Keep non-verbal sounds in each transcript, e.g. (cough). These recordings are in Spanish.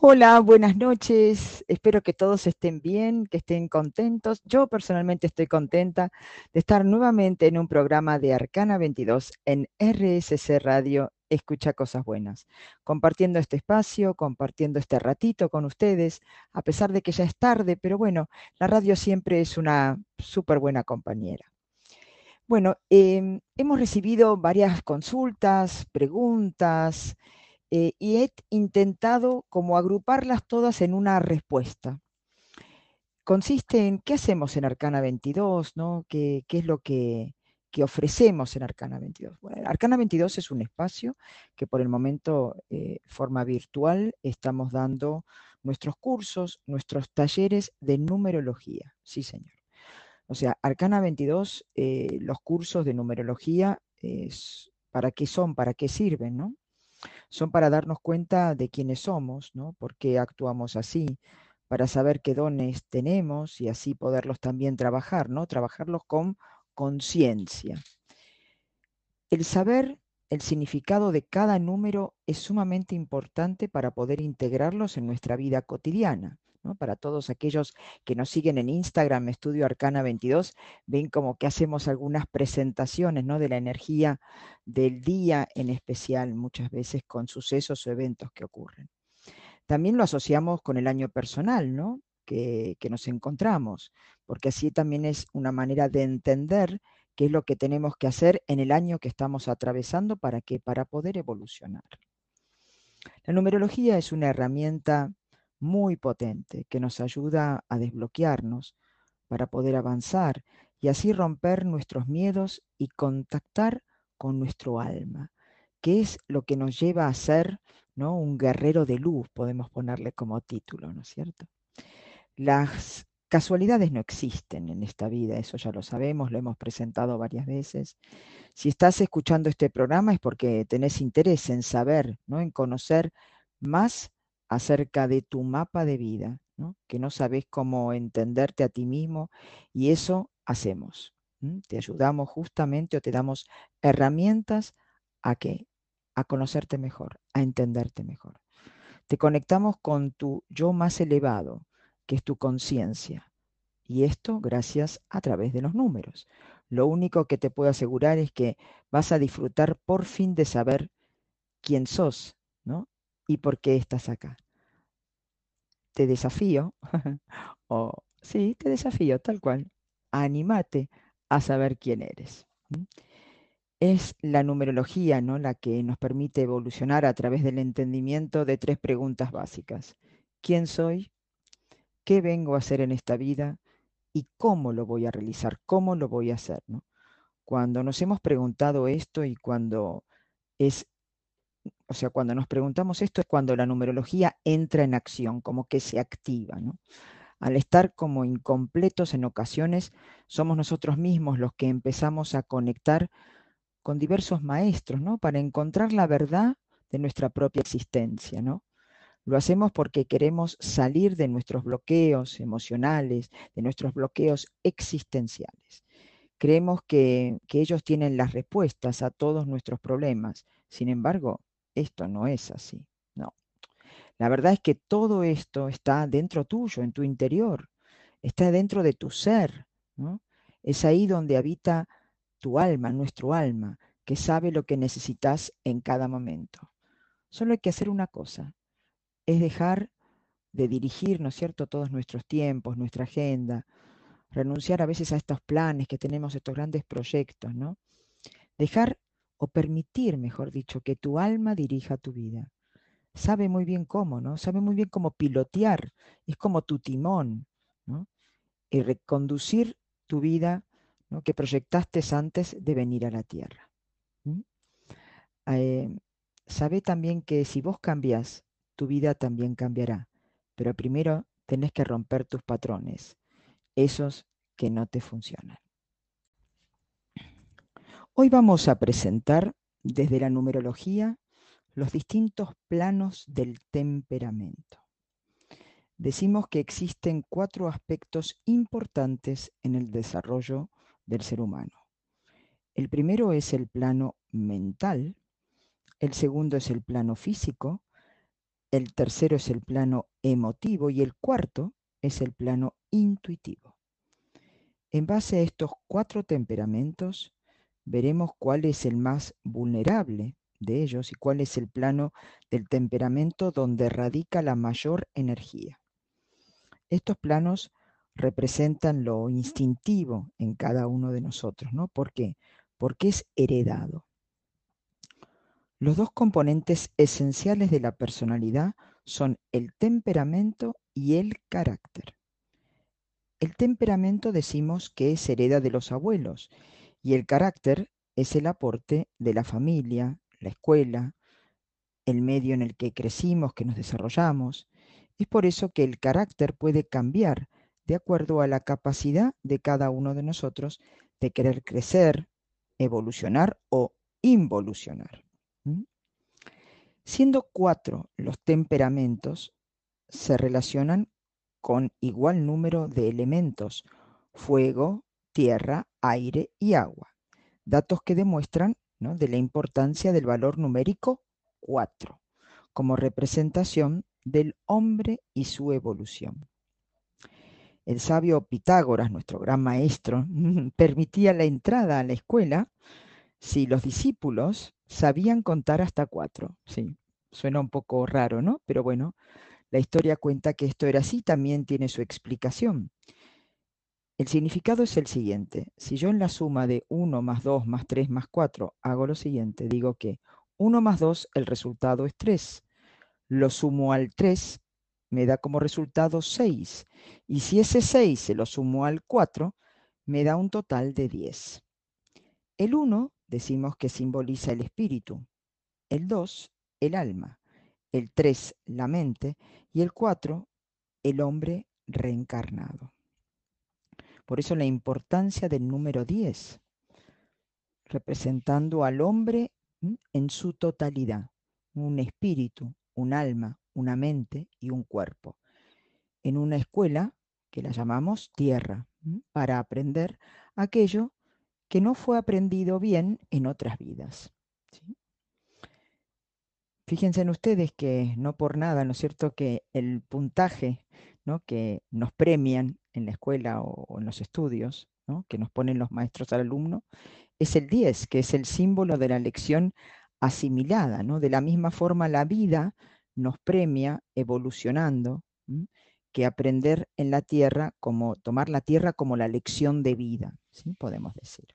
Hola, buenas noches. Espero que todos estén bien, que estén contentos. Yo personalmente estoy contenta de estar nuevamente en un programa de Arcana 22 en RSC Radio Escucha Cosas Buenas, compartiendo este espacio, compartiendo este ratito con ustedes, a pesar de que ya es tarde, pero bueno, la radio siempre es una súper buena compañera. Bueno, em, hemos recibido varias consultas, preguntas, eh, y he intentado como agruparlas todas en una respuesta. Consiste en qué hacemos en Arcana 22, ¿no? ¿Qué, es lo que, ofrecemos en Arcana 22? Bueno, Arcana 22 es un espacio que por el momento, eh, forma virtual, estamos dando nuestros cursos, nuestros talleres de numerología. Sí, señor. O sea, Arcana 22, eh, los cursos de numerología, es, ¿para qué son? ¿Para qué sirven? ¿no? Son para darnos cuenta de quiénes somos, ¿no? por qué actuamos así, para saber qué dones tenemos y así poderlos también trabajar, ¿no? trabajarlos con conciencia. El saber el significado de cada número es sumamente importante para poder integrarlos en nuestra vida cotidiana. Para todos aquellos que nos siguen en Instagram, Estudio Arcana 22, ven como que hacemos algunas presentaciones ¿no? de la energía del día en especial, muchas veces con sucesos o eventos que ocurren. También lo asociamos con el año personal, ¿no? Que, que nos encontramos, porque así también es una manera de entender qué es lo que tenemos que hacer en el año que estamos atravesando para que para poder evolucionar. La numerología es una herramienta muy potente que nos ayuda a desbloquearnos para poder avanzar y así romper nuestros miedos y contactar con nuestro alma, que es lo que nos lleva a ser ¿no? un guerrero de luz, podemos ponerle como título, ¿no es cierto? Las casualidades no existen en esta vida, eso ya lo sabemos, lo hemos presentado varias veces. Si estás escuchando este programa es porque tenés interés en saber, ¿no? en conocer más acerca de tu mapa de vida, que no sabes cómo entenderte a ti mismo y eso hacemos. Te ayudamos justamente o te damos herramientas a qué? A conocerte mejor, a entenderte mejor. Te conectamos con tu yo más elevado, que es tu conciencia. Y esto gracias a través de los números. Lo único que te puedo asegurar es que vas a disfrutar por fin de saber quién sos, ¿no? Y por qué estás acá. Te desafío, (laughs) o sí, te desafío tal cual, animate a saber quién eres. Es la numerología ¿no? la que nos permite evolucionar a través del entendimiento de tres preguntas básicas. ¿Quién soy? ¿Qué vengo a hacer en esta vida? ¿Y cómo lo voy a realizar? ¿Cómo lo voy a hacer? ¿no? Cuando nos hemos preguntado esto y cuando es o sea, cuando nos preguntamos esto es cuando la numerología entra en acción, como que se activa, ¿no? Al estar como incompletos en ocasiones, somos nosotros mismos los que empezamos a conectar con diversos maestros, ¿no? Para encontrar la verdad de nuestra propia existencia, ¿no? Lo hacemos porque queremos salir de nuestros bloqueos emocionales, de nuestros bloqueos existenciales. Creemos que, que ellos tienen las respuestas a todos nuestros problemas. Sin embargo, esto no es así, no. La verdad es que todo esto está dentro tuyo, en tu interior, está dentro de tu ser, ¿no? Es ahí donde habita tu alma, nuestro alma, que sabe lo que necesitas en cada momento. Solo hay que hacer una cosa, es dejar de dirigir, ¿no es cierto?, todos nuestros tiempos, nuestra agenda, renunciar a veces a estos planes que tenemos, estos grandes proyectos, ¿no? Dejar o permitir, mejor dicho, que tu alma dirija tu vida. Sabe muy bien cómo, ¿no? Sabe muy bien cómo pilotear, es como tu timón, ¿no? Y reconducir tu vida que proyectaste antes de venir a la tierra. Eh, sabe también que si vos cambias, tu vida también cambiará, pero primero tenés que romper tus patrones, esos que no te funcionan. Hoy vamos a presentar desde la numerología los distintos planos del temperamento. Decimos que existen cuatro aspectos importantes en el desarrollo del ser humano. El primero es el plano mental, el segundo es el plano físico, el tercero es el plano emotivo y el cuarto es el plano intuitivo. En base a estos cuatro temperamentos, veremos cuál es el más vulnerable de ellos y cuál es el plano del temperamento donde radica la mayor energía. Estos planos representan lo instintivo en cada uno de nosotros, ¿no? ¿Por qué? Porque es heredado. Los dos componentes esenciales de la personalidad son el temperamento y el carácter. El temperamento decimos que es hereda de los abuelos y el carácter es el aporte de la familia, la escuela, el medio en el que crecimos, que nos desarrollamos. Es por eso que el carácter puede cambiar de acuerdo a la capacidad de cada uno de nosotros de querer crecer, evolucionar o involucionar. Siendo cuatro los temperamentos, se relacionan con igual número de elementos, fuego, tierra, aire y agua. Datos que demuestran de la importancia del valor numérico 4 como representación del hombre y su evolución. El sabio Pitágoras, nuestro gran maestro, (laughs) permitía la entrada a la escuela si los discípulos sabían contar hasta cuatro. Sí, suena un poco raro, ¿no? Pero bueno, la historia cuenta que esto era así, también tiene su explicación. El significado es el siguiente. Si yo en la suma de 1 más 2 más 3 más 4 hago lo siguiente, digo que 1 más 2, el resultado es 3. Lo sumo al 3, me da como resultado 6. Y si ese 6 se lo sumo al 4, me da un total de 10. El 1 decimos que simboliza el espíritu, el 2 el alma, el 3 la mente y el 4 el hombre reencarnado. Por eso la importancia del número 10, representando al hombre en su totalidad, un espíritu, un alma, una mente y un cuerpo. En una escuela que la llamamos tierra, para aprender aquello que no fue aprendido bien en otras vidas. Fíjense en ustedes que no por nada, ¿no es cierto?, que el puntaje ¿no? que nos premian en la escuela o, en los estudios, que nos ponen los maestros al alumno, es el 10, que es el símbolo de la lección asimilada. ¿no? De la misma forma, la vida nos premia evolucionando, que aprender en la tierra, como tomar la tierra como la lección de vida, ¿sí? podemos decir.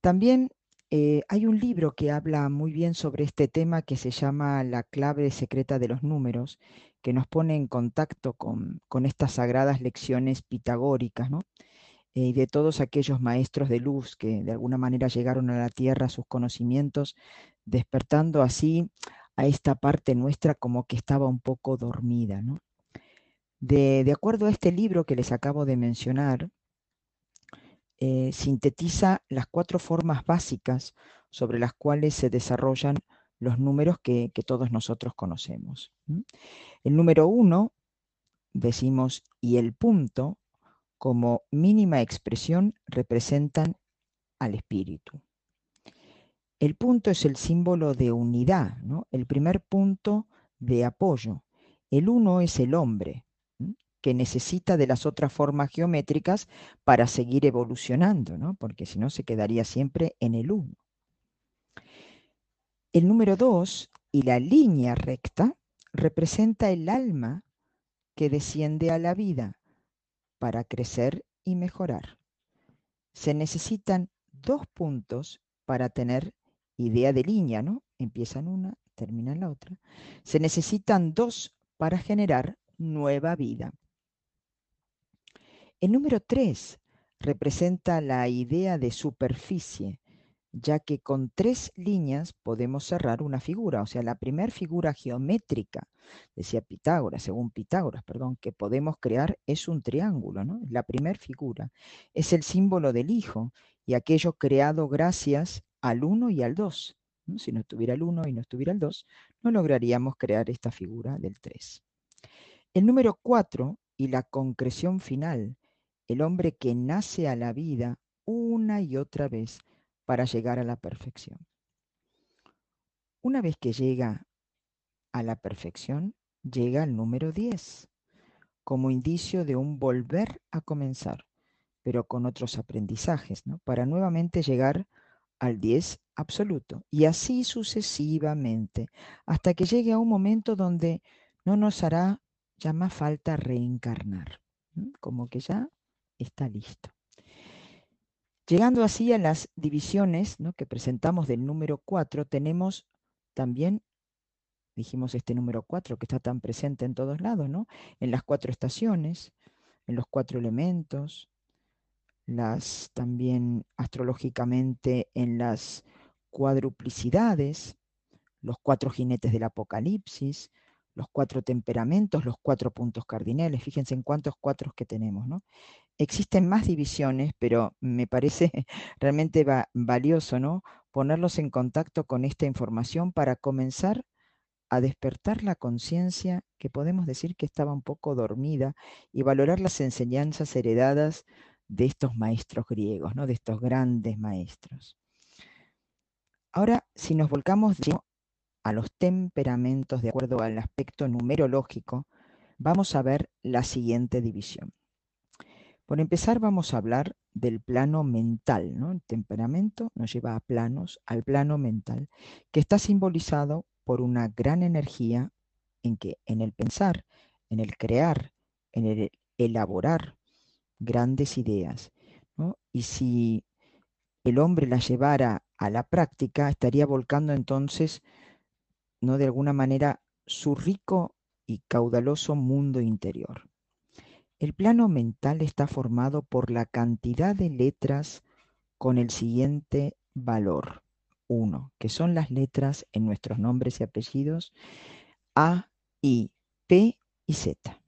También eh, hay un libro que habla muy bien sobre este tema que se llama La clave secreta de los números, que nos pone en contacto con, estas sagradas lecciones pitagóricas, ¿no? y de todos aquellos maestros de luz que de alguna manera llegaron a la tierra sus conocimientos, despertando así a esta parte nuestra como que estaba un poco dormida. ¿no? De, acuerdo a este libro que les acabo de mencionar, eh, sintetiza las cuatro formas básicas sobre las cuales se desarrollan los números que, todos nosotros conocemos. El número uno, decimos, y el punto, como mínima expresión, representan al espíritu. El punto es el símbolo de unidad, el primer punto de apoyo. El uno es el hombre, que necesita de las otras formas geométricas para seguir evolucionando, ¿no? porque si no se quedaría siempre en el uno. El número 2 y la línea recta representa el alma que desciende a la vida para crecer y mejorar. Se necesitan dos puntos para tener idea de línea, ¿no? Empiezan una, terminan la otra. Se necesitan dos para generar nueva vida. El número 3 representa la idea de superficie, ya que con tres líneas podemos cerrar una figura. O sea, la primera figura geométrica, decía Pitágoras, según Pitágoras, perdón, que podemos crear es un triángulo, ¿no? La primera figura es el símbolo del Hijo y aquello creado gracias al 1 y al 2. Si no estuviera el 1 y no estuviera el 2, no lograríamos crear esta figura del 3. El número 4 y la concreción final, el hombre que nace a la vida una y otra vez, para llegar a la perfección. Una vez que llega a la perfección, llega al número 10, como indicio de un volver a comenzar, pero con otros aprendizajes, ¿no? para nuevamente llegar al 10 absoluto, y así sucesivamente, hasta que llegue a un momento donde no nos hará ya más falta reencarnar, como que ya está listo. Llegando así a las divisiones que presentamos del número 4, tenemos también, dijimos este número 4 que está tan presente en todos lados, ¿no? en las cuatro estaciones, en los cuatro elementos, las también astrológicamente en las cuadruplicidades, los cuatro jinetes del Apocalipsis, los cuatro temperamentos, los cuatro puntos cardinales. Fíjense en cuántos cuatros que tenemos, ¿no? Existen más divisiones, pero me parece (laughs) realmente valioso, ¿no? Ponerlos en contacto con esta información para comenzar a despertar la conciencia que podemos decir que estaba un poco dormida y valorar las enseñanzas heredadas de estos maestros griegos, ¿no? de estos grandes maestros. Ahora, si nos volcamos a los temperamentos de acuerdo al aspecto numerológico, vamos a ver la siguiente división. Por empezar, vamos a hablar del plano mental. ¿no? El temperamento nos lleva a planos, al plano mental, que está simbolizado por una gran energía en que en el pensar, en el crear, en el elaborar, grandes ideas. Y si el hombre las llevara a la práctica, estaría volcando entonces, ¿no? de alguna manera, su rico y caudaloso mundo interior. El plano mental está formado por la cantidad de letras con el siguiente valor. 1, que son las letras en nuestros nombres y apellidos A, I, P y Z.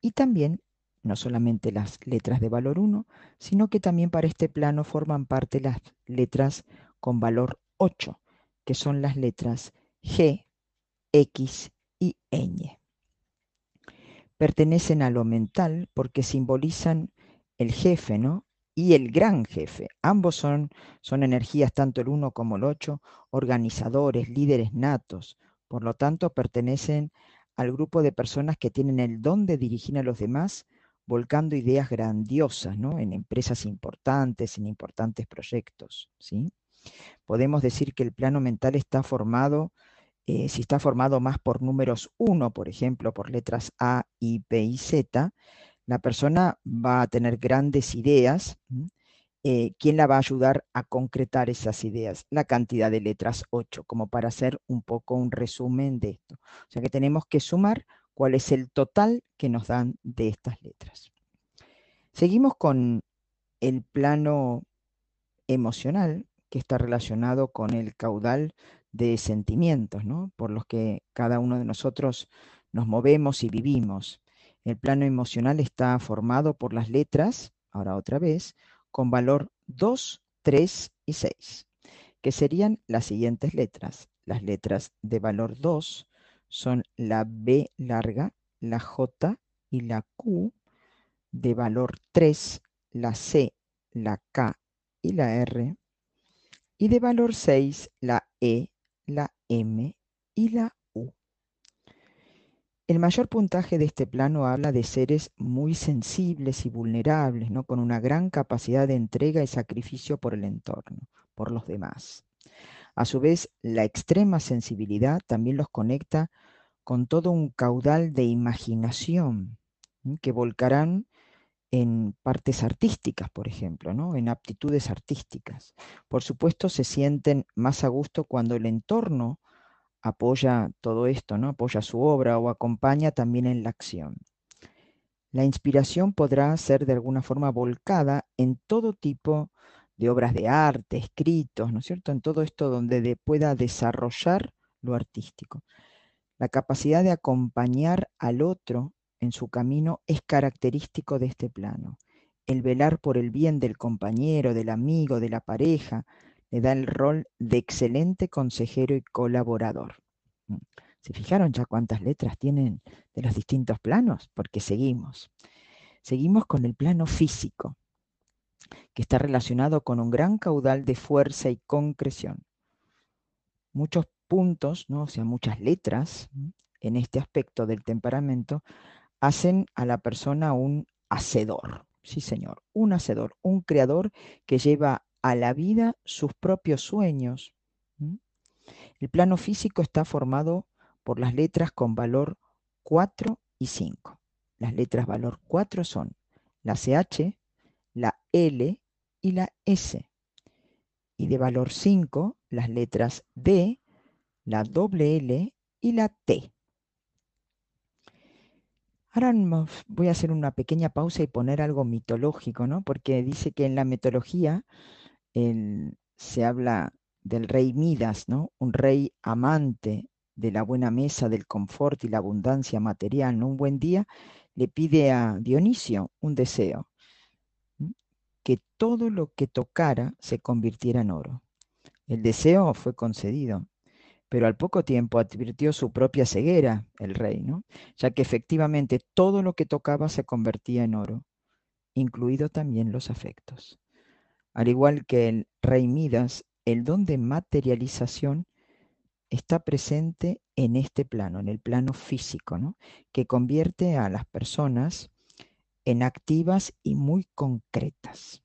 Y también no solamente las letras de valor 1, sino que también para este plano forman parte las letras con valor 8, que son las letras G, X y ñ. Pertenecen a lo mental porque simbolizan el jefe, ¿no? Y el gran jefe. Ambos son, son energías, tanto el 1 como el 8, organizadores, líderes natos. Por lo tanto, pertenecen al grupo de personas que tienen el don de dirigir a los demás volcando ideas grandiosas ¿no? en empresas importantes, en importantes proyectos. ¿sí? Podemos decir que el plano mental está formado, eh, si está formado más por números 1, por ejemplo, por letras A, I, P y Z, la persona va a tener grandes ideas. Eh, ¿Quién la va a ayudar a concretar esas ideas? La cantidad de letras 8, como para hacer un poco un resumen de esto. O sea que tenemos que sumar cuál es el total que nos dan de estas letras. Seguimos con el plano emocional, que está relacionado con el caudal de sentimientos, ¿no? por los que cada uno de nosotros nos movemos y vivimos. El plano emocional está formado por las letras, ahora otra vez, con valor 2, 3 y 6, que serían las siguientes letras. Las letras de valor 2 son la B larga, la J y la Q, de valor 3, la C, la K y la R, y de valor 6, la E, la M y la U. El mayor puntaje de este plano habla de seres muy sensibles y vulnerables, ¿no? con una gran capacidad de entrega y sacrificio por el entorno, por los demás. A su vez, la extrema sensibilidad también los conecta con todo un caudal de imaginación que volcarán en partes artísticas, por ejemplo, ¿no? en aptitudes artísticas. Por supuesto, se sienten más a gusto cuando el entorno apoya todo esto, ¿no? apoya su obra o acompaña también en la acción. La inspiración podrá ser de alguna forma volcada en todo tipo de obras de arte, escritos, ¿no es cierto? En todo esto donde pueda desarrollar lo artístico. La capacidad de acompañar al otro en su camino es característico de este plano. El velar por el bien del compañero, del amigo, de la pareja, le da el rol de excelente consejero y colaborador. Mm. ¿Se fijaron ya cuántas letras tienen de los distintos planos? Porque seguimos. Seguimos con el plano físico que está relacionado con un gran caudal de fuerza y concreción. Muchos puntos, ¿no? o sea, muchas letras en este aspecto del temperamento, hacen a la persona un hacedor. Sí, señor, un hacedor, un creador que lleva a la vida sus propios sueños. El plano físico está formado por las letras con valor 4 y 5. Las letras valor 4 son la CH, la L y la S. Y de valor 5, las letras D, la doble L y la T. Ahora voy a hacer una pequeña pausa y poner algo mitológico, ¿no? Porque dice que en la mitología se habla del rey Midas, ¿no? Un rey amante de la buena mesa, del confort y la abundancia material, ¿no? Un buen día le pide a Dionisio un deseo, que todo lo que tocara se convirtiera en oro. El deseo fue concedido, pero al poco tiempo advirtió su propia ceguera el rey, ¿no? ya que efectivamente todo lo que tocaba se convertía en oro, incluido también los afectos. Al igual que el rey Midas, el don de materialización está presente en este plano, en el plano físico, ¿no? que convierte a las personas en activas y muy concretas.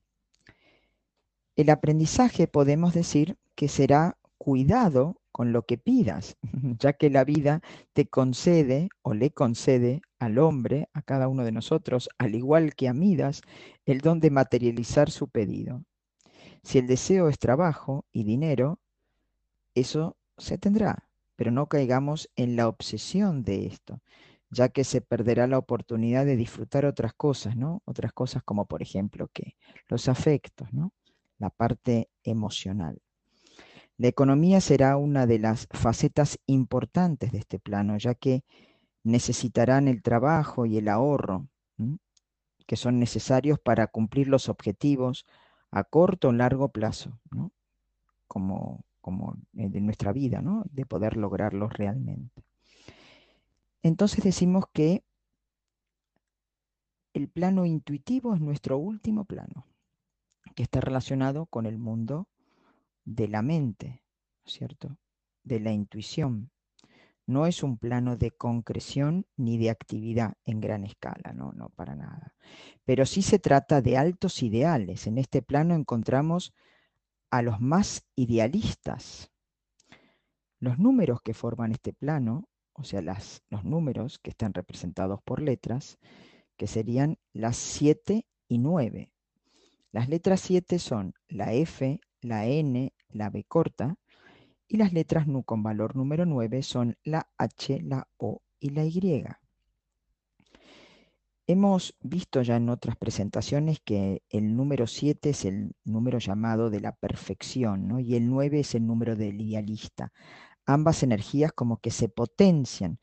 El aprendizaje podemos decir que será cuidado con lo que pidas, (laughs) ya que la vida te concede o le concede al hombre, a cada uno de nosotros, al igual que a Midas, el don de materializar su pedido. Si el deseo es trabajo y dinero, eso se tendrá, pero no caigamos en la obsesión de esto, ya que se perderá la oportunidad de disfrutar otras cosas, ¿no? Otras cosas como, por ejemplo, que los afectos, ¿no? La parte emocional. La economía será una de las facetas importantes de este plano, ya que necesitarán el trabajo y el ahorro que son necesarios para cumplir los objetivos a corto o largo plazo, como, como de nuestra vida, ¿no? de poder lograrlos realmente. Entonces decimos que el plano intuitivo es nuestro último plano, que está relacionado con el mundo de la mente, ¿cierto? De la intuición. No es un plano de concreción ni de actividad en gran escala, no, no para nada. Pero sí se trata de altos ideales. En este plano encontramos a los más idealistas. Los números que forman este plano, o sea, las, los números que están representados por letras, que serían las 7 y 9. Las letras 7 son la F, la N, la B corta, y las letras NU con valor número 9 son la H, la O y la Y. Hemos visto ya en otras presentaciones que el número 7 es el número llamado de la perfección, ¿no? y el 9 es el número del idealista. Ambas energías como que se potencian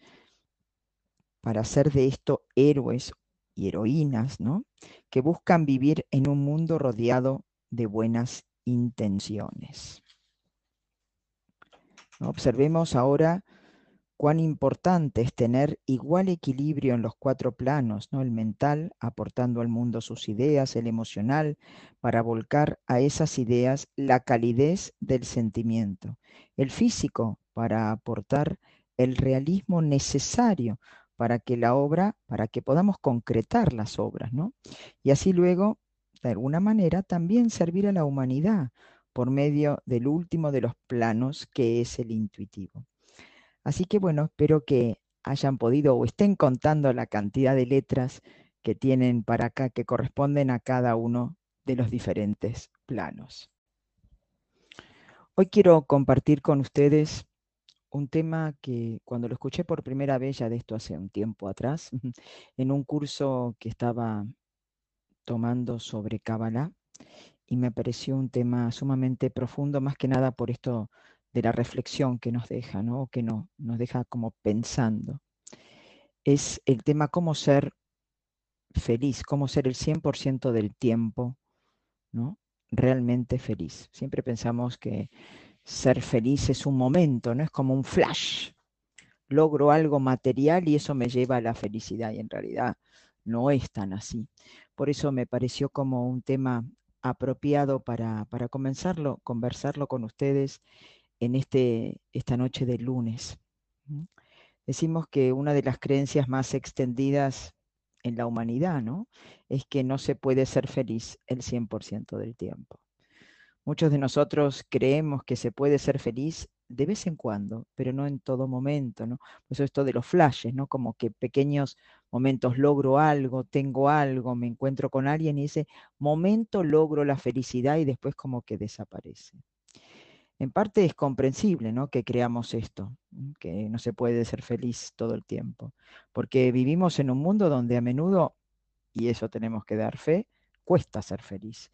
para hacer de esto héroes y heroínas, ¿no? que buscan vivir en un mundo rodeado de buenas intenciones. Observemos ahora cuán importante es tener igual equilibrio en los cuatro planos, ¿no? el mental aportando al mundo sus ideas, el emocional para volcar a esas ideas la calidez del sentimiento, el físico para aportar el realismo necesario para que la obra, para que podamos concretar las obras, ¿no? Y así luego, de alguna manera, también servir a la humanidad por medio del último de los planos, que es el intuitivo. Así que bueno, espero que hayan podido o estén contando la cantidad de letras que tienen para acá, que corresponden a cada uno de los diferentes planos. Hoy quiero compartir con ustedes un tema que cuando lo escuché por primera vez, ya de esto hace un tiempo atrás, (laughs) en un curso que estaba tomando sobre Kabbalah, y me pareció un tema sumamente profundo, más que nada por esto de la reflexión que nos deja, ¿no? que no, nos deja como pensando. Es el tema cómo ser feliz, cómo ser el 100% del tiempo, ¿no? Realmente feliz. Siempre pensamos que ser feliz es un momento, ¿no? Es como un flash. Logro algo material y eso me lleva a la felicidad y en realidad no es tan así. Por eso me pareció como un tema apropiado para, para comenzarlo, conversarlo con ustedes en este, esta noche de lunes. Decimos que una de las creencias más extendidas en la humanidad, ¿no? Es que no se puede ser feliz el 100% del tiempo. Muchos de nosotros creemos que se puede ser feliz de vez en cuando, pero no en todo momento, ¿no? Por eso esto de los flashes, ¿no? Como que pequeños momentos logro algo, tengo algo, me encuentro con alguien y ese momento logro la felicidad y después como que desaparece. En parte es comprensible, ¿no? Que creamos esto, que no se puede ser feliz todo el tiempo, porque vivimos en un mundo donde a menudo, y eso tenemos que dar fe, cuesta ser feliz.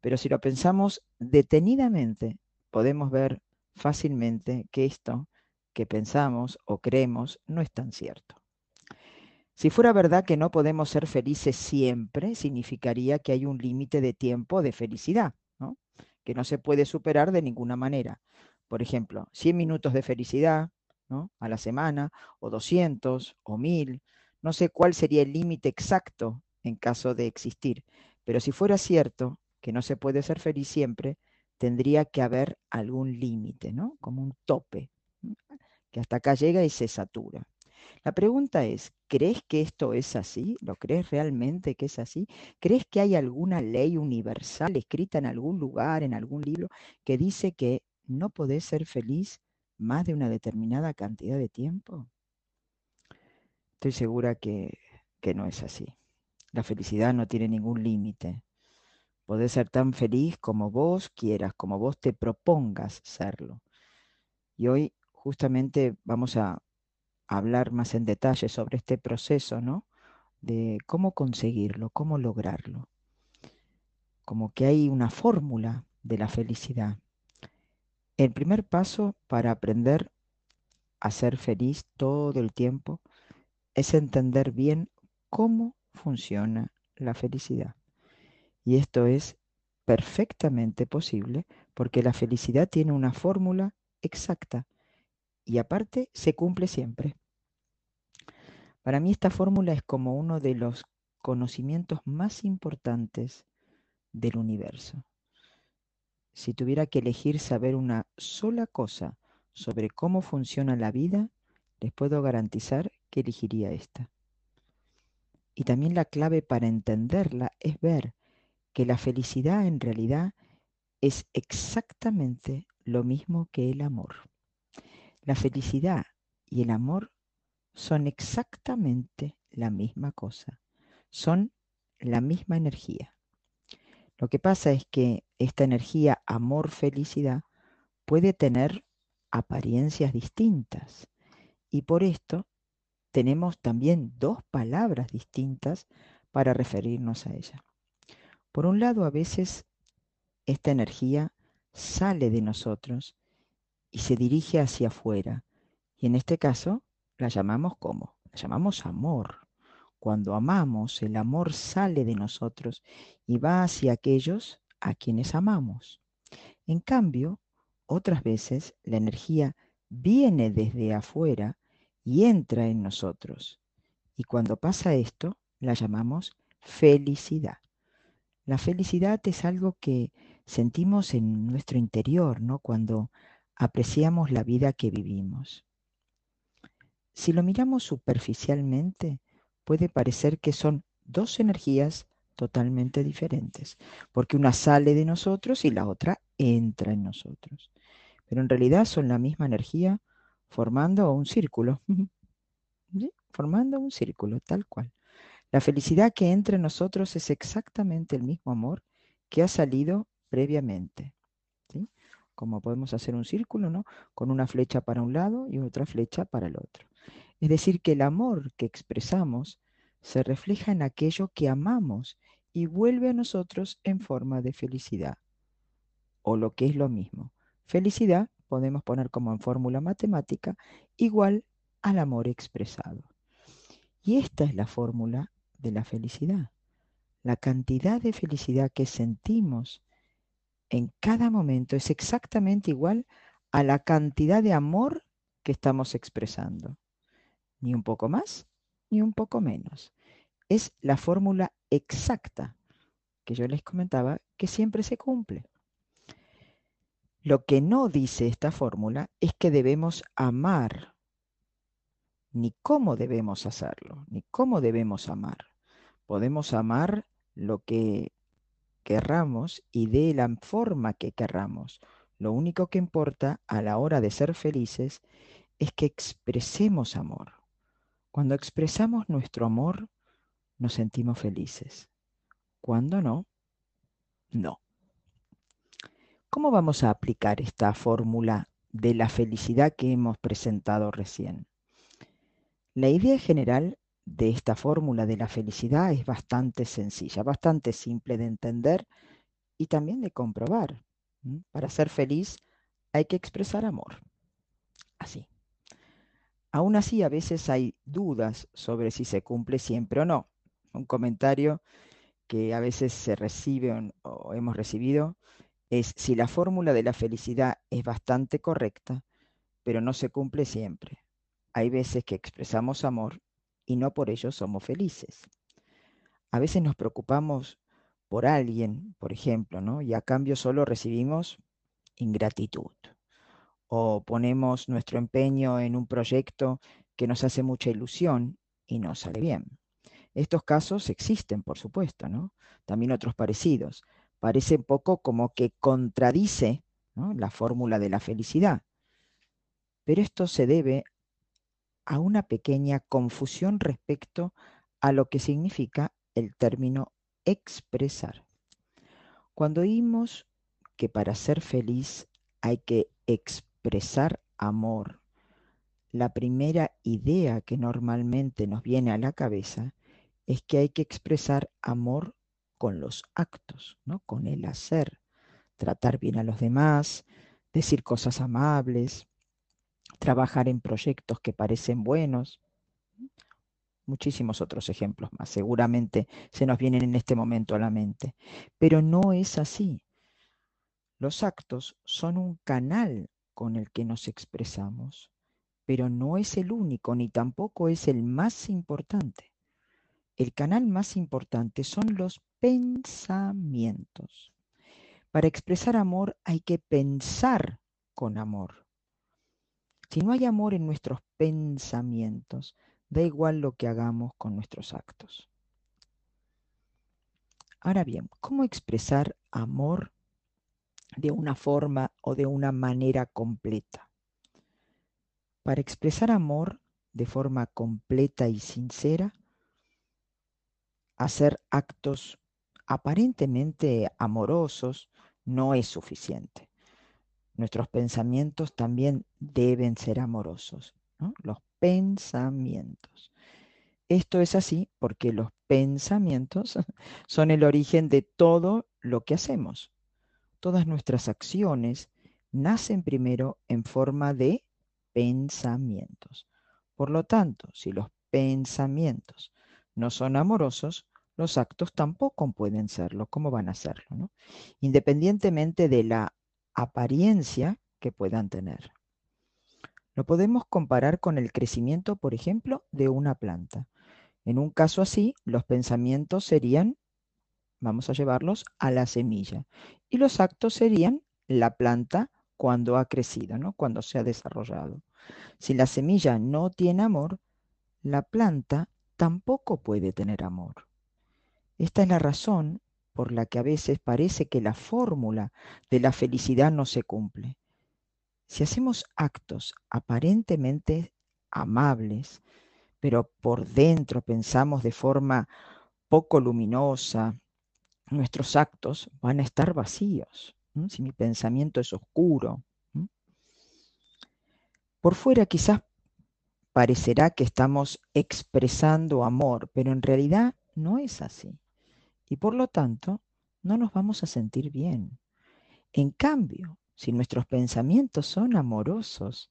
Pero si lo pensamos detenidamente, podemos ver fácilmente que esto que pensamos o creemos no es tan cierto. Si fuera verdad que no podemos ser felices siempre, significaría que hay un límite de tiempo de felicidad, ¿no? que no se puede superar de ninguna manera. Por ejemplo, 100 minutos de felicidad ¿no? a la semana, o 200, o 1000. No sé cuál sería el límite exacto en caso de existir, pero si fuera cierto que no se puede ser feliz siempre, tendría que haber algún límite, ¿no? Como un tope, que hasta acá llega y se satura. La pregunta es, ¿crees que esto es así? ¿Lo crees realmente que es así? ¿Crees que hay alguna ley universal escrita en algún lugar, en algún libro, que dice que no podés ser feliz más de una determinada cantidad de tiempo? Estoy segura que, que no es así. La felicidad no tiene ningún límite. Podés ser tan feliz como vos quieras, como vos te propongas serlo. Y hoy justamente vamos a hablar más en detalle sobre este proceso, ¿no? De cómo conseguirlo, cómo lograrlo. Como que hay una fórmula de la felicidad. El primer paso para aprender a ser feliz todo el tiempo es entender bien cómo funciona la felicidad. Y esto es perfectamente posible porque la felicidad tiene una fórmula exacta y aparte se cumple siempre. Para mí esta fórmula es como uno de los conocimientos más importantes del universo. Si tuviera que elegir saber una sola cosa sobre cómo funciona la vida, les puedo garantizar que elegiría esta. Y también la clave para entenderla es ver que la felicidad en realidad es exactamente lo mismo que el amor. La felicidad y el amor son exactamente la misma cosa, son la misma energía. Lo que pasa es que esta energía amor-felicidad puede tener apariencias distintas y por esto tenemos también dos palabras distintas para referirnos a ella. Por un lado, a veces esta energía sale de nosotros y se dirige hacia afuera. Y en este caso la llamamos como? La llamamos amor. Cuando amamos, el amor sale de nosotros y va hacia aquellos a quienes amamos. En cambio, otras veces la energía viene desde afuera y entra en nosotros. Y cuando pasa esto, la llamamos felicidad. La felicidad es algo que sentimos en nuestro interior, ¿no? Cuando apreciamos la vida que vivimos. Si lo miramos superficialmente, puede parecer que son dos energías totalmente diferentes, porque una sale de nosotros y la otra entra en nosotros. Pero en realidad son la misma energía formando un círculo, (laughs) formando un círculo, tal cual. La felicidad que entra en nosotros es exactamente el mismo amor que ha salido previamente. Como podemos hacer un círculo, ¿no? Con una flecha para un lado y otra flecha para el otro. Es decir, que el amor que expresamos se refleja en aquello que amamos y vuelve a nosotros en forma de felicidad. O lo que es lo mismo. Felicidad podemos poner como en fórmula matemática igual al amor expresado. Y esta es la fórmula de la felicidad. La cantidad de felicidad que sentimos en cada momento es exactamente igual a la cantidad de amor que estamos expresando. Ni un poco más, ni un poco menos. Es la fórmula exacta que yo les comentaba que siempre se cumple. Lo que no dice esta fórmula es que debemos amar, ni cómo debemos hacerlo, ni cómo debemos amar. Podemos amar lo que querramos y de la forma que querramos. Lo único que importa a la hora de ser felices es que expresemos amor. Cuando expresamos nuestro amor, nos sentimos felices. Cuando no, no. ¿Cómo vamos a aplicar esta fórmula de la felicidad que hemos presentado recién? La idea general de esta fórmula de la felicidad es bastante sencilla, bastante simple de entender y también de comprobar. Para ser feliz hay que expresar amor. Así. Aún así, a veces hay dudas sobre si se cumple siempre o no. Un comentario que a veces se recibe o hemos recibido es si la fórmula de la felicidad es bastante correcta, pero no se cumple siempre. Hay veces que expresamos amor y no por ello somos felices. A veces nos preocupamos por alguien, por ejemplo, ¿no? y a cambio solo recibimos ingratitud. O ponemos nuestro empeño en un proyecto que nos hace mucha ilusión y no sale bien. Estos casos existen, por supuesto, ¿no? También otros parecidos. Parece un poco como que contradice la fórmula de la felicidad. Pero esto se debe a una pequeña confusión respecto a lo que significa el término expresar. Cuando oímos que para ser feliz hay que expresar amor, la primera idea que normalmente nos viene a la cabeza es que hay que expresar amor con los actos, ¿no? con el hacer, tratar bien a los demás, decir cosas amables, trabajar en proyectos que parecen buenos. Muchísimos otros ejemplos más, seguramente se nos vienen en este momento a la mente. Pero no es así. Los actos son un canal con el que nos expresamos, pero no es el único ni tampoco es el más importante. El canal más importante son los pensamientos. Para expresar amor hay que pensar con amor. Si no hay amor en nuestros pensamientos, da igual lo que hagamos con nuestros actos. Ahora bien, ¿cómo expresar amor de una forma o de una manera completa? Para expresar amor de forma completa y sincera, hacer actos aparentemente amorosos no es suficiente nuestros pensamientos también deben ser amorosos. Los pensamientos. Esto es así porque los pensamientos (laughs) son el origen de todo lo que hacemos. Todas nuestras acciones nacen primero en forma de pensamientos. Por lo tanto, si los pensamientos no son amorosos, los actos tampoco pueden serlo. ¿Cómo van a serlo? Independientemente de la apariencia que puedan tener. Lo podemos comparar con el crecimiento, por ejemplo, de una planta. En un caso así, los pensamientos serían, vamos a llevarlos a la semilla, y los actos serían la planta cuando ha crecido, ¿no? cuando se ha desarrollado. Si la semilla no tiene amor, la planta tampoco puede tener amor. Esta es la razón por la que a veces parece que la fórmula de la felicidad no se cumple. Si hacemos actos aparentemente amables, pero por dentro pensamos de forma poco luminosa, nuestros actos van a estar vacíos. Si mi pensamiento es oscuro. Por fuera quizás parecerá que estamos expresando amor, pero en realidad no es así y por lo tanto no nos vamos a sentir bien. En cambio, si nuestros pensamientos son amorosos,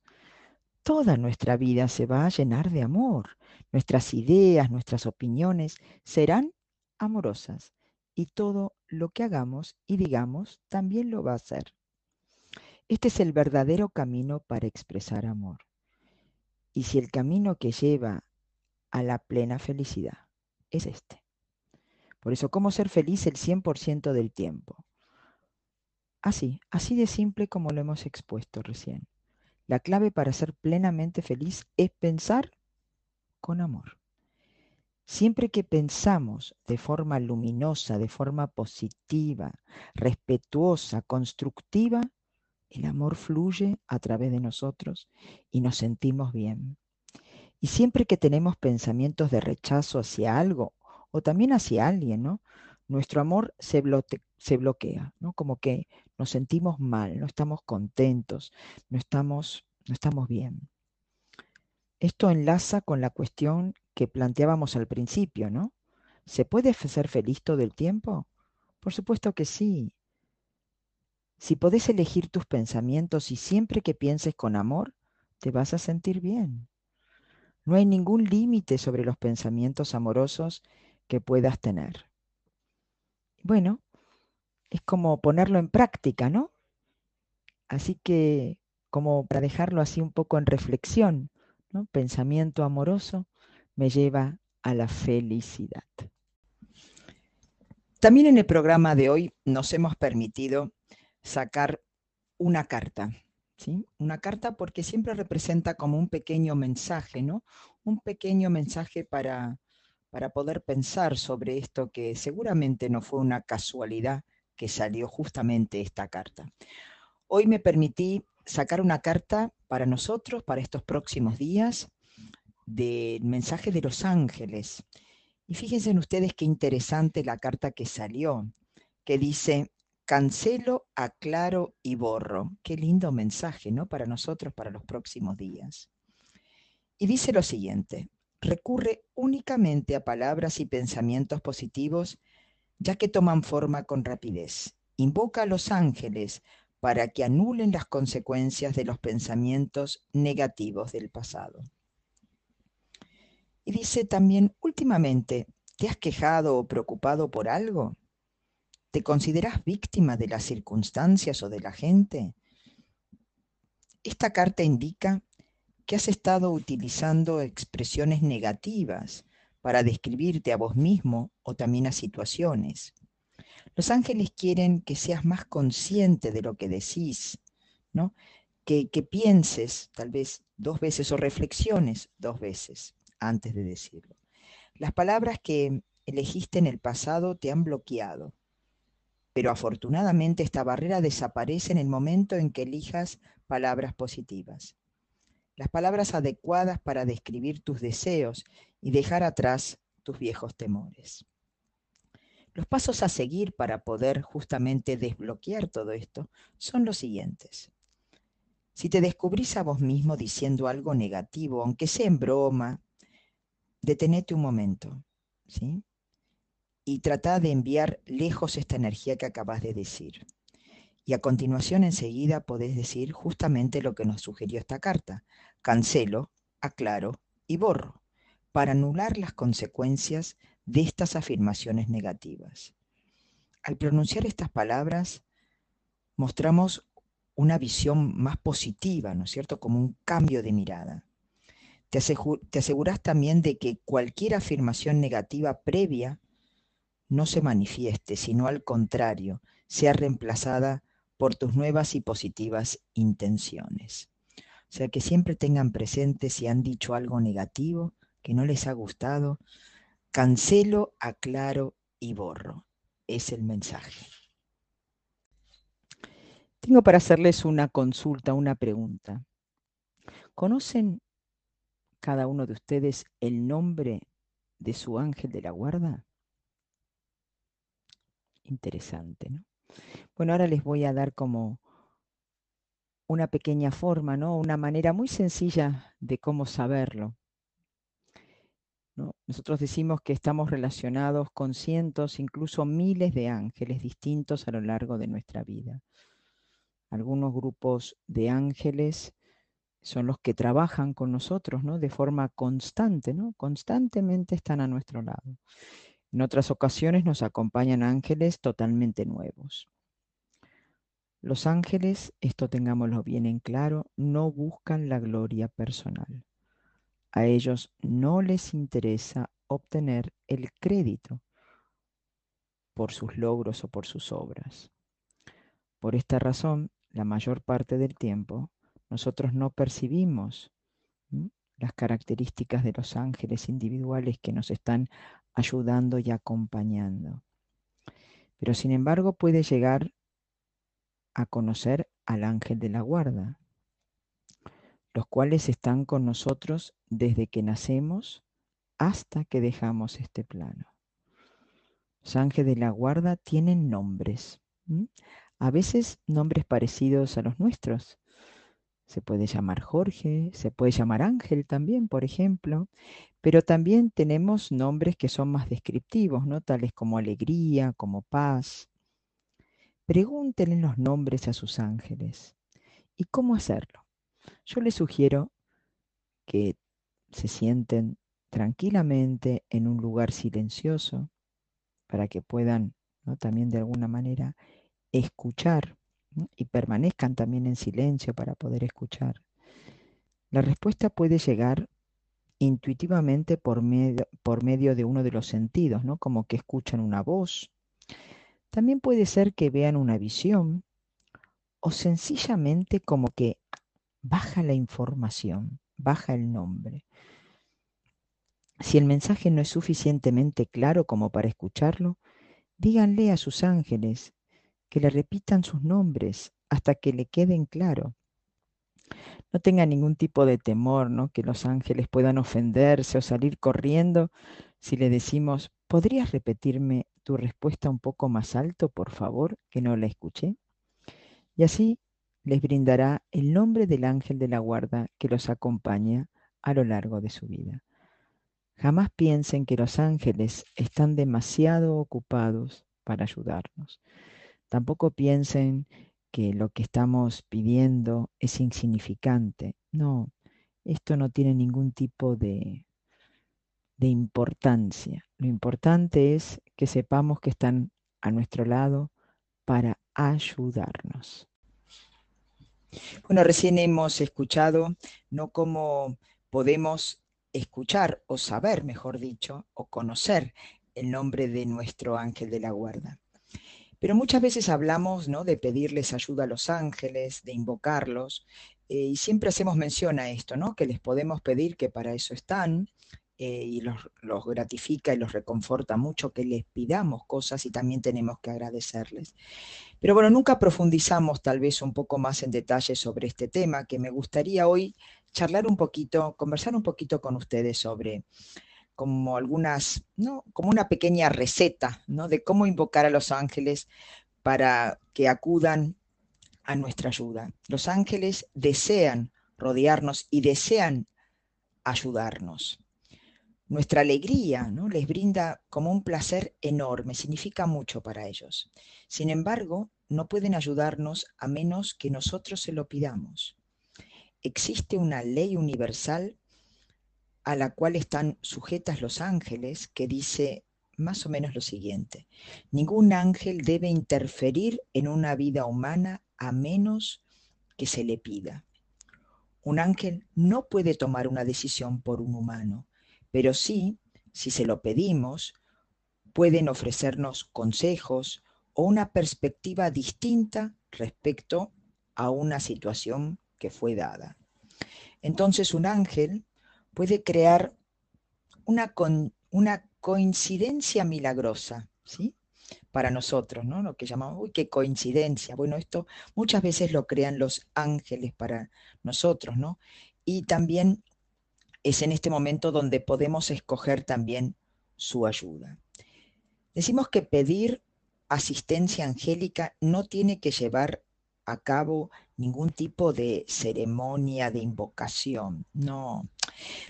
toda nuestra vida se va a llenar de amor. Nuestras ideas, nuestras opiniones serán amorosas y todo lo que hagamos y digamos también lo va a ser. Este es el verdadero camino para expresar amor. Y si el camino que lleva a la plena felicidad es este. Por eso, ¿cómo ser feliz el 100% del tiempo? Así, así de simple como lo hemos expuesto recién. La clave para ser plenamente feliz es pensar con amor. Siempre que pensamos de forma luminosa, de forma positiva, respetuosa, constructiva, el amor fluye a través de nosotros y nos sentimos bien. Y siempre que tenemos pensamientos de rechazo hacia algo o también hacia alguien, ¿no? Nuestro amor se, bloquea, ¿no? Como que nos sentimos mal, no estamos contentos, no estamos, no estamos bien. Esto enlaza con la cuestión que planteábamos al principio, ¿no? ¿Se puede ser feliz todo el tiempo? Por supuesto que sí. Si podés elegir tus pensamientos y siempre que pienses con amor, te vas a sentir bien. No hay ningún límite sobre los pensamientos amorosos que puedas tener. Bueno, es como ponerlo en práctica, ¿no? Así que, como para dejarlo así un poco en reflexión, ¿no? Pensamiento amoroso, me lleva a la felicidad. También en el programa de hoy nos hemos permitido sacar una carta, ¿sí? Una carta porque siempre representa como un pequeño mensaje, ¿no? Un pequeño mensaje para, para poder pensar sobre esto que seguramente no fue una casualidad que salió justamente esta carta. Hoy me permití sacar una carta para nosotros, para estos próximos días, del mensaje de los ángeles. Y fíjense en ustedes qué interesante la carta que salió, que dice, cancelo, aclaro y borro. Qué lindo mensaje, ¿no? Para nosotros, para los próximos días. Y dice lo siguiente, recurre únicamente a palabras y pensamientos positivos, ya que toman forma con rapidez. Invoca a los ángeles para que anulen las consecuencias de los pensamientos negativos del pasado. Y dice también, últimamente, ¿te has quejado o preocupado por algo? ¿Te consideras víctima de las circunstancias o de la gente? Esta carta indica que has estado utilizando expresiones negativas para describirte a vos mismo o también a situaciones. Los ángeles quieren que seas más consciente de lo que decís, ¿no? Que, que pienses tal vez dos veces o reflexiones dos veces antes de decirlo. Las palabras que elegiste en el pasado te han bloqueado, pero afortunadamente esta barrera desaparece en el momento en que elijas palabras positivas. Las palabras adecuadas para describir tus deseos y dejar atrás tus viejos temores. Los pasos a seguir para poder justamente desbloquear todo esto son los siguientes. Si te descubrís a vos mismo diciendo algo negativo, aunque sea en broma, detenete un momento, ¿sí? Y trata de enviar lejos esta energía que acabas de decir. Y a continuación enseguida podés decir justamente lo que nos sugirió esta carta. Cancelo, aclaro y borro para anular las consecuencias de estas afirmaciones negativas. Al pronunciar estas palabras, mostramos una visión más positiva, ¿no es cierto? Como un cambio de mirada. Te, aseguras también de que cualquier afirmación negativa previa no se manifieste, sino al contrario, sea reemplazada por tus nuevas y positivas intenciones. O sea, que siempre tengan presente si han dicho algo negativo, que no les ha gustado, cancelo, aclaro y borro. Es el mensaje. Tengo para hacerles una consulta, una pregunta. ¿Conocen cada uno de ustedes el nombre de su ángel de la guarda? Interesante, ¿no? Bueno, ahora les voy a dar como una pequeña forma, ¿no? Una manera muy sencilla de cómo saberlo. Nosotros decimos que estamos relacionados con cientos, incluso miles de ángeles distintos a lo largo de nuestra vida. Algunos grupos de ángeles son los que trabajan con nosotros, ¿no? De forma constante, ¿no? Constantemente están a nuestro lado. En otras ocasiones nos acompañan ángeles totalmente nuevos. Los ángeles, esto tengámoslo bien en claro, no buscan la gloria personal. A ellos no les interesa obtener el crédito por sus logros o por sus obras. Por esta razón, la mayor parte del tiempo, nosotros no percibimos las características de los ángeles individuales que nos están ayudando y acompañando. Pero sin embargo puede llegar a conocer al ángel de la guarda, los cuales están con nosotros desde que nacemos hasta que dejamos este plano. Los ángeles de la guarda tienen nombres, a veces nombres parecidos a los nuestros, se puede llamar Jorge, se puede llamar Ángel también, por ejemplo, pero también tenemos nombres que son más descriptivos, ¿no? Tales como alegría, como paz. Pregúntenle los nombres a sus ángeles. ¿Y cómo hacerlo? Yo les sugiero que se sienten tranquilamente en un lugar silencioso para que puedan ¿no? también de alguna manera escuchar y permanezcan también en silencio para poder escuchar. La respuesta puede llegar intuitivamente por medio, por medio de uno de los sentidos, ¿no? como que escuchan una voz. También puede ser que vean una visión o sencillamente como que baja la información, baja el nombre. Si el mensaje no es suficientemente claro como para escucharlo, díganle a sus ángeles que le repitan sus nombres hasta que le queden claro. No tenga ningún tipo de temor, ¿no? Que los ángeles puedan ofenderse o salir corriendo si le decimos, ¿podrías repetirme tu respuesta un poco más alto, por favor, que no la escuché? Y así les brindará el nombre del ángel de la guarda que los acompaña a lo largo de su vida. Jamás piensen que los ángeles están demasiado ocupados para ayudarnos. Tampoco piensen que lo que estamos pidiendo es insignificante. No, esto no tiene ningún tipo de, de importancia. Lo importante es que sepamos que están a nuestro lado para ayudarnos. Bueno, recién hemos escuchado no cómo podemos escuchar o saber, mejor dicho, o conocer el nombre de nuestro ángel de la guarda. Pero muchas veces hablamos ¿no? de pedirles ayuda a los ángeles, de invocarlos, eh, y siempre hacemos mención a esto, ¿no? que les podemos pedir que para eso están, eh, y los, gratifica y los reconforta mucho que les pidamos cosas y también tenemos que agradecerles. Pero bueno, nunca profundizamos tal vez un poco más en detalle sobre este tema, que me gustaría hoy charlar un poquito, conversar un poquito con ustedes sobre como algunas, ¿no? como una pequeña receta ¿no? de cómo invocar a los ángeles para que acudan a nuestra ayuda. Los ángeles desean rodearnos y desean ayudarnos. Nuestra alegría ¿no? les brinda como un placer enorme, significa mucho para ellos. Sin embargo, no pueden ayudarnos a menos que nosotros se lo pidamos. Existe una ley universal a la cual están sujetas los ángeles, que dice más o menos lo siguiente. Ningún ángel debe interferir en una vida humana a menos que se le pida. Un ángel no puede tomar una decisión por un humano, pero sí, si se lo pedimos, pueden ofrecernos consejos o una perspectiva distinta respecto a una situación que fue dada. Entonces un ángel puede crear una, una coincidencia milagrosa, ¿sí? Para nosotros, ¿no? Lo que llamamos, uy, qué coincidencia. Bueno, esto muchas veces lo crean los ángeles para nosotros, ¿no? Y también es en este momento donde podemos escoger también su ayuda. Decimos que pedir asistencia angélica no tiene que llevar a cabo ningún tipo de ceremonia de invocación, no.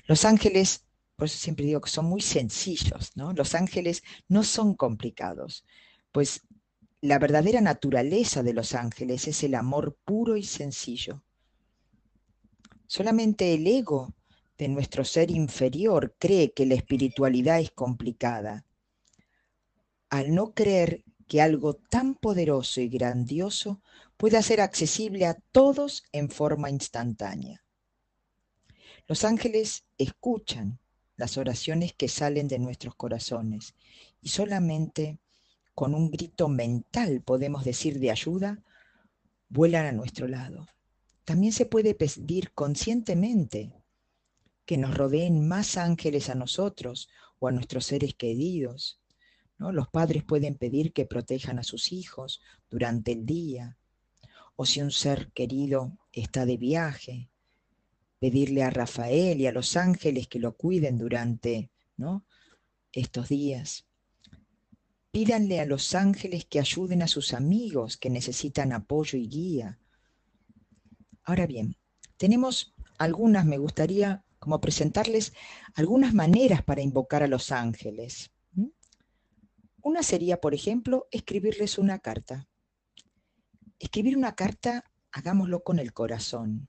Los ángeles, por eso siempre digo que son muy sencillos, ¿no? Los ángeles no son complicados, pues la verdadera naturaleza de los ángeles es el amor puro y sencillo. Solamente el ego de nuestro ser inferior cree que la espiritualidad es complicada. Al no creer que algo tan poderoso y grandioso pueda ser accesible a todos en forma instantánea. Los ángeles escuchan las oraciones que salen de nuestros corazones y solamente con un grito mental podemos decir de ayuda vuelan a nuestro lado. También se puede pedir conscientemente que nos rodeen más ángeles a nosotros o a nuestros seres queridos. ¿no? Los padres pueden pedir que protejan a sus hijos durante el día, o si un ser querido está de viaje, pedirle a Rafael y a los ángeles que lo cuiden durante ¿no? estos días. Pídanle a los ángeles que ayuden a sus amigos que necesitan apoyo y guía. Ahora bien, tenemos algunas, me gustaría como presentarles algunas maneras para invocar a los ángeles. Una sería, por ejemplo, escribirles una carta. Escribir una carta, hagámoslo con el corazón.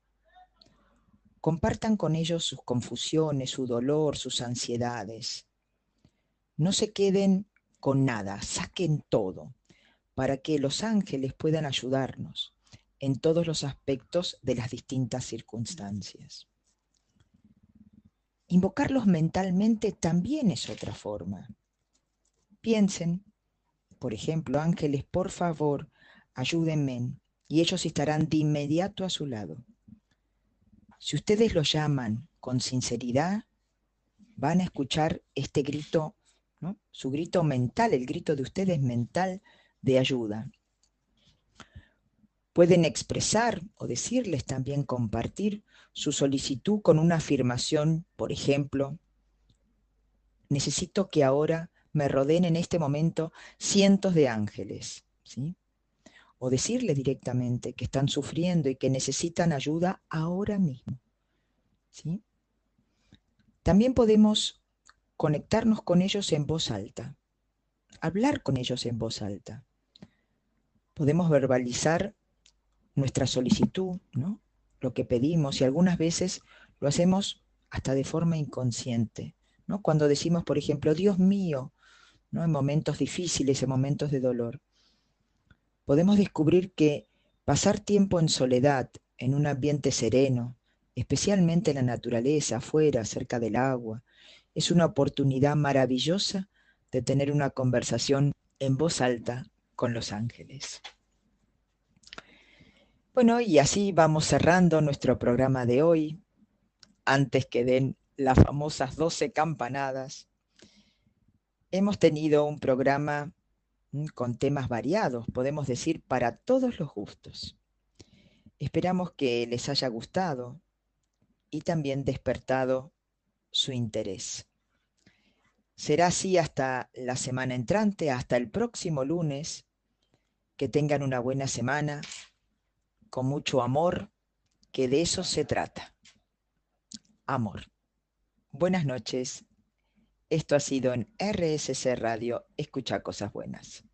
Compartan con ellos sus confusiones, su dolor, sus ansiedades. No se queden con nada, saquen todo, para que los ángeles puedan ayudarnos en todos los aspectos de las distintas circunstancias. Invocarlos mentalmente también es otra forma. Piensen, por ejemplo, ángeles, por favor, ayúdenme, y ellos estarán de inmediato a su lado. Si ustedes lo llaman con sinceridad, van a escuchar este grito, su grito mental, el grito de ustedes mental de ayuda. Pueden expresar o decirles también compartir su solicitud con una afirmación, por ejemplo, necesito que ahora me rodeen en este momento cientos de ángeles, ¿sí? O decirle directamente que están sufriendo y que necesitan ayuda ahora mismo, ¿sí? También podemos conectarnos con ellos en voz alta, hablar con ellos en voz alta. Podemos verbalizar nuestra solicitud, ¿no? Lo que pedimos y algunas veces lo hacemos hasta de forma inconsciente. ¿no? Cuando decimos, por ejemplo, Dios mío, ¿no? en momentos difíciles, en momentos de dolor, podemos descubrir que pasar tiempo en soledad, en un ambiente sereno, especialmente en la naturaleza, afuera, cerca del agua, es una oportunidad maravillosa de tener una conversación en voz alta con los ángeles. Bueno, y así vamos cerrando nuestro programa de hoy, antes que den las famosas 12 campanadas. Hemos tenido un programa mm, con temas variados, podemos decir, para todos los gustos. Esperamos que les haya gustado y también despertado su interés. Será así hasta la semana entrante, hasta el próximo lunes. Que tengan una buena semana con mucho amor, que de eso se trata. Amor. Buenas noches. Esto ha sido en RSC Radio, Escucha Cosas Buenas.